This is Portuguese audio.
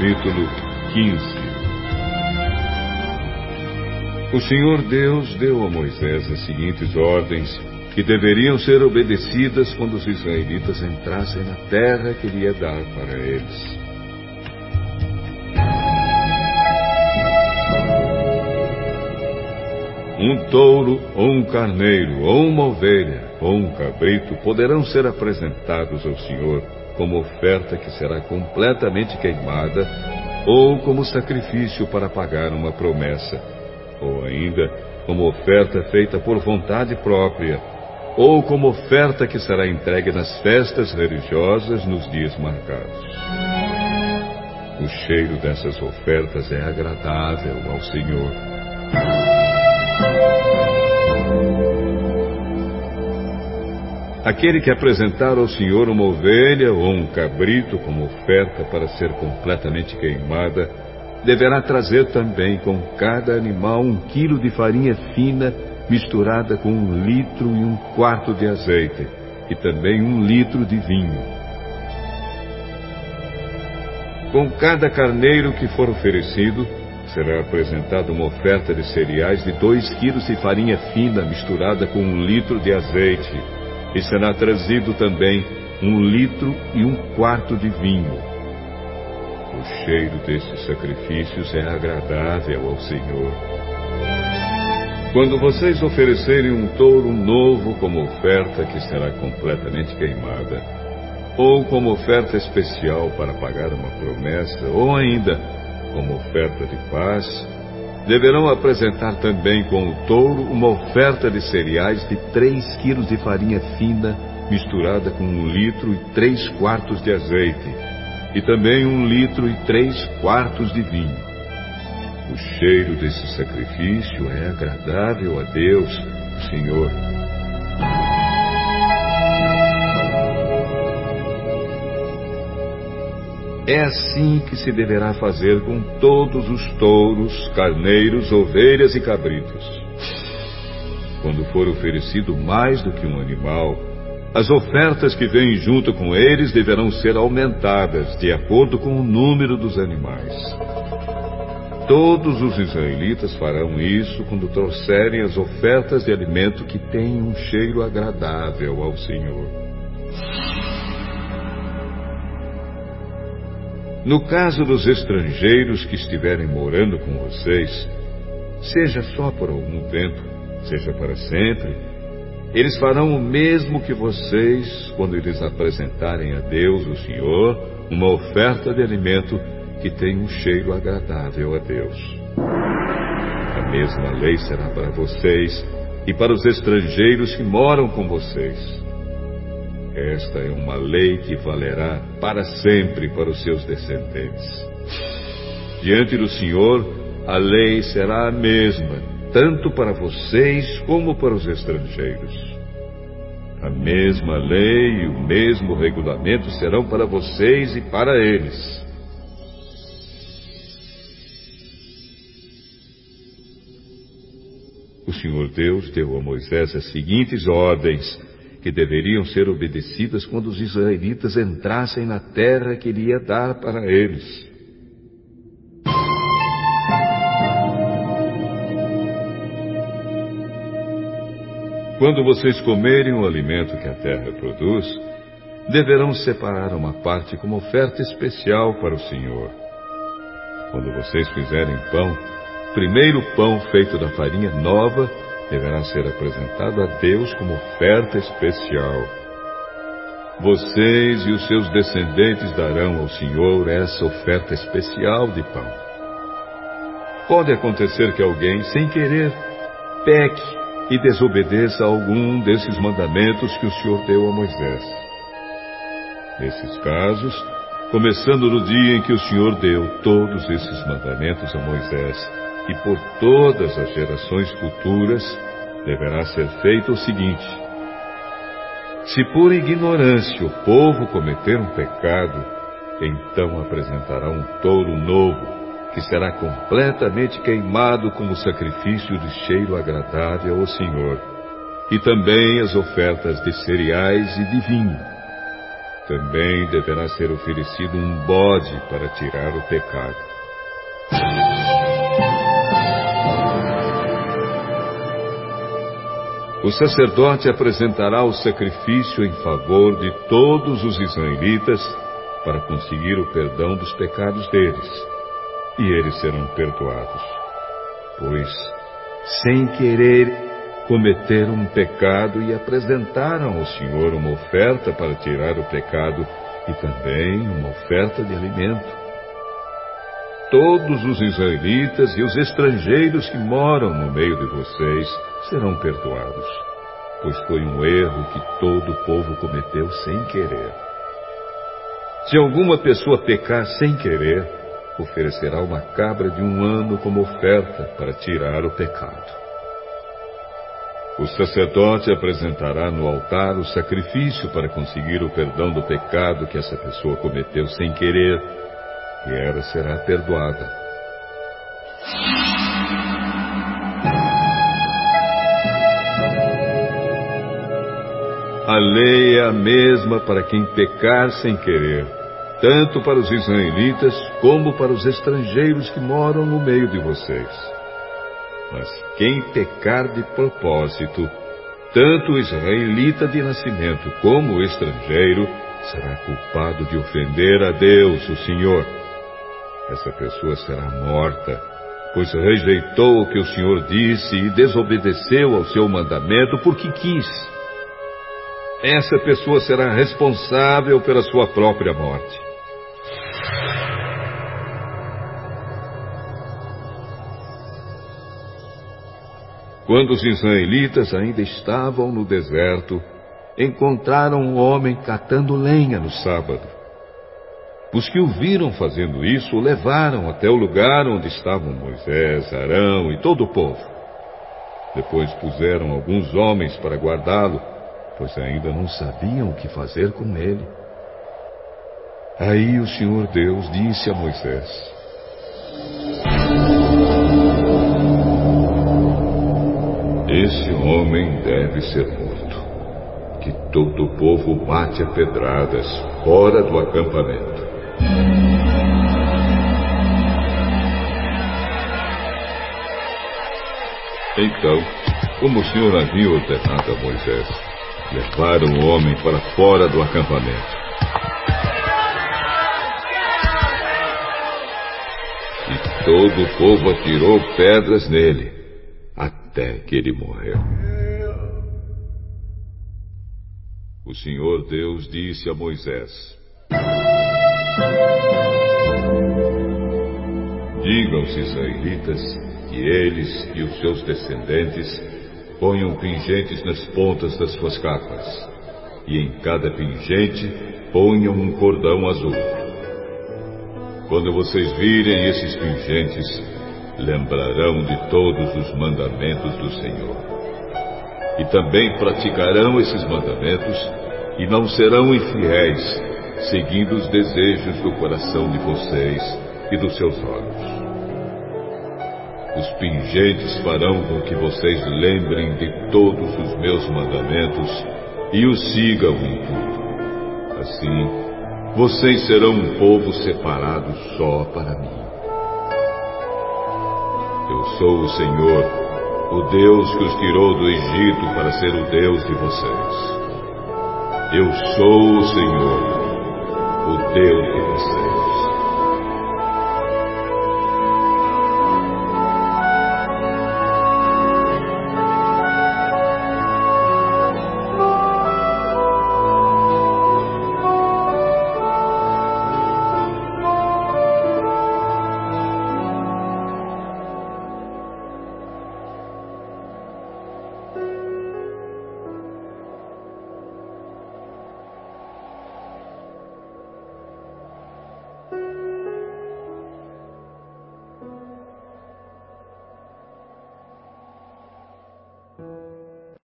capítulo 15 O Senhor Deus deu a Moisés as seguintes ordens que deveriam ser obedecidas quando os israelitas entrassem na terra que ele ia dar para eles. Um touro, ou um carneiro, ou uma ovelha, ou um cabrito poderão ser apresentados ao Senhor como oferta que será completamente queimada, ou como sacrifício para pagar uma promessa, ou ainda como oferta feita por vontade própria, ou como oferta que será entregue nas festas religiosas nos dias marcados. O cheiro dessas ofertas é agradável ao Senhor. Aquele que apresentar ao Senhor uma ovelha ou um cabrito como oferta para ser completamente queimada, deverá trazer também com cada animal um quilo de farinha fina misturada com um litro e um quarto de azeite, e também um litro de vinho. Com cada carneiro que for oferecido, será apresentada uma oferta de cereais de dois quilos de farinha fina misturada com um litro de azeite, e será trazido também um litro e um quarto de vinho. O cheiro desses sacrifícios é agradável ao Senhor. Quando vocês oferecerem um touro novo como oferta que será completamente queimada, ou como oferta especial para pagar uma promessa, ou ainda como oferta de paz, deverão apresentar também com o touro uma oferta de cereais de três quilos de farinha fina misturada com um litro e três quartos de azeite, e também um litro e três quartos de vinho. O cheiro desse sacrifício é agradável a Deus, Senhor. É assim que se deverá fazer com todos os touros, carneiros, ovelhas e cabritos. Quando for oferecido mais do que um animal, as ofertas que vêm junto com eles deverão ser aumentadas de acordo com o número dos animais. Todos os israelitas farão isso quando trouxerem as ofertas de alimento que têm um cheiro agradável ao Senhor. No caso dos estrangeiros que estiverem morando com vocês, seja só por algum tempo, seja para sempre, eles farão o mesmo que vocês quando eles apresentarem a Deus, o Senhor, uma oferta de alimento que tem um cheiro agradável a Deus. A mesma lei será para vocês e para os estrangeiros que moram com vocês. Esta é uma lei que valerá para sempre para os seus descendentes. Diante do Senhor, a lei será a mesma, tanto para vocês como para os estrangeiros. A mesma lei e o mesmo regulamento serão para vocês e para eles. O Senhor Deus deu a Moisés as seguintes ordens que deveriam ser obedecidas quando os israelitas entrassem na terra que ele ia dar para eles. Quando vocês comerem o alimento que a terra produz, deverão separar uma parte como oferta especial para o Senhor. Quando vocês fizerem pão, primeiro pão feito da farinha nova deverá ser apresentado a Deus como oferta especial. Vocês e os seus descendentes darão ao Senhor essa oferta especial de pão. Pode acontecer que alguém, sem querer, peque e desobedeça a algum desses mandamentos que o Senhor deu a Moisés. Nesses casos, começando no dia em que o Senhor deu todos esses mandamentos a Moisés, e por todas as gerações futuras deverá ser feito o seguinte: se por ignorância o povo cometer um pecado, então apresentará um touro novo, que será completamente queimado como sacrifício de cheiro agradável ao Senhor, e também as ofertas de cereais e de vinho. também deverá ser oferecido um bode para tirar o pecado. O sacerdote apresentará o sacrifício em favor de todos os israelitas para conseguir o perdão dos pecados deles, e eles serão perdoados. Pois, sem querer cometeram um pecado e apresentaram ao Senhor uma oferta para tirar o pecado e também uma oferta de alimento. Todos os israelitas e os estrangeiros que moram no meio de vocês serão perdoados, pois foi um erro que todo o povo cometeu sem querer. Se alguma pessoa pecar sem querer, oferecerá uma cabra de um ano como oferta para tirar o pecado. O sacerdote apresentará no altar o sacrifício para conseguir o perdão do pecado que essa pessoa cometeu sem querer, e ela será perdoada. A lei é a mesma para quem pecar sem querer, tanto para os israelitas como para os estrangeiros que moram no meio de vocês. Mas quem pecar de propósito, tanto o israelita de nascimento como o estrangeiro, será culpado de ofender a Deus, o Senhor. Essa pessoa será morta, pois rejeitou o que o Senhor disse e desobedeceu ao seu mandamento porque quis. Essa pessoa será responsável pela sua própria morte. Quando os israelitas ainda estavam no deserto, encontraram um homem catando lenha no sábado. Os que o viram fazendo isso o levaram até o lugar onde estavam Moisés, Arão e todo o povo. Depois puseram alguns homens para guardá-lo, pois ainda não sabiam o que fazer com ele. Aí o Senhor Deus disse a Moisés: Esse homem deve ser morto. Que todo o povo bate a pedradas fora do acampamento. Então, como o Senhor havia ordenado a Moisés, levaram o homem para fora do acampamento. E todo o povo atirou pedras nele até que ele morreu. O Senhor Deus disse a Moisés: Digam os israelitas que eles e os seus descendentes ponham pingentes nas pontas das suas capas, e em cada pingente ponham um cordão azul. Quando vocês virem esses pingentes, lembrarão de todos os mandamentos do Senhor. E também praticarão esses mandamentos e não serão infiéis, seguindo os desejos do coração de vocês e dos seus olhos. Os pingentes farão com que vocês lembrem de todos os meus mandamentos e os sigam em tudo. Assim, vocês serão um povo separado só para mim. Eu sou o Senhor, o Deus que os tirou do Egito para ser o Deus de vocês. Eu sou o Senhor, o Deus de vocês.